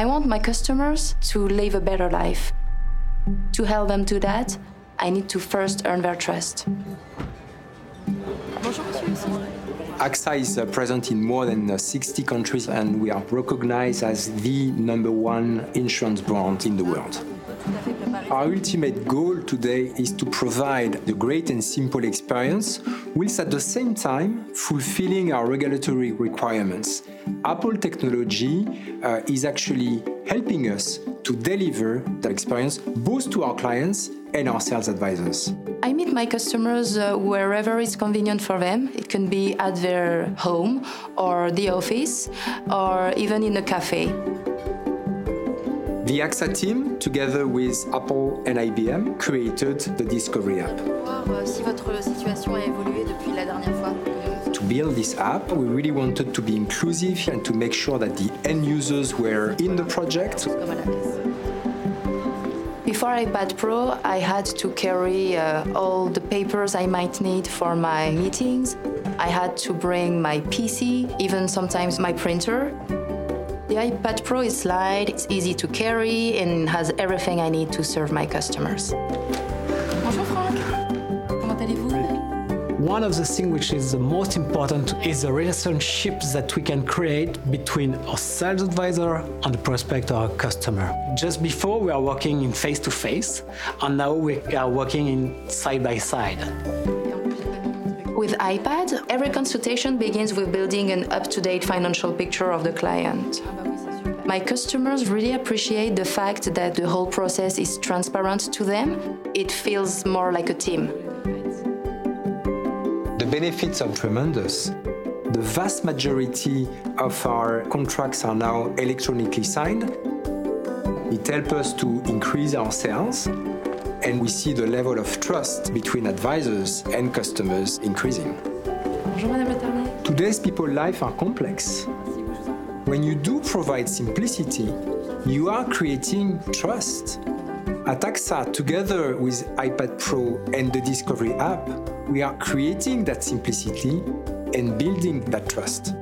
I want my customers to live a better life. To help them do that, I need to first earn their trust. AXA is uh, present in more than uh, 60 countries and we are recognized as the number one insurance brand in the world. Our ultimate goal today is to provide the great and simple experience, whilst at the same time fulfilling our regulatory requirements. Apple technology uh, is actually helping us to deliver that experience both to our clients and our sales advisors. I meet my customers uh, wherever it's convenient for them. It can be at their home or the office or even in a cafe. The AXA team, together with Apple and IBM, created the Discovery app. Euh, to build this app, we really wanted to be inclusive and to make sure that the end users were in the project. Before iPad Pro, I had to carry uh, all the papers I might need for my meetings. I had to bring my PC, even sometimes my printer. The iPad Pro is light, it's easy to carry, and has everything I need to serve my customers. Bonjour Franck, comment allez-vous? One of the things which is the most important is the relationship that we can create between our sales advisor and the prospect or customer. Just before we are working in face to face, and now we are working in side by side. With iPad, every consultation begins with building an up to date financial picture of the client. My customers really appreciate the fact that the whole process is transparent to them. It feels more like a team. The benefits are tremendous. The vast majority of our contracts are now electronically signed. It helps us to increase our sales and we see the level of trust between advisors and customers increasing. Bonjour Madame Le Today's people life are complex. When you do provide simplicity, you are creating trust. At AXA, together with iPad Pro and the Discovery app, we are creating that simplicity and building that trust.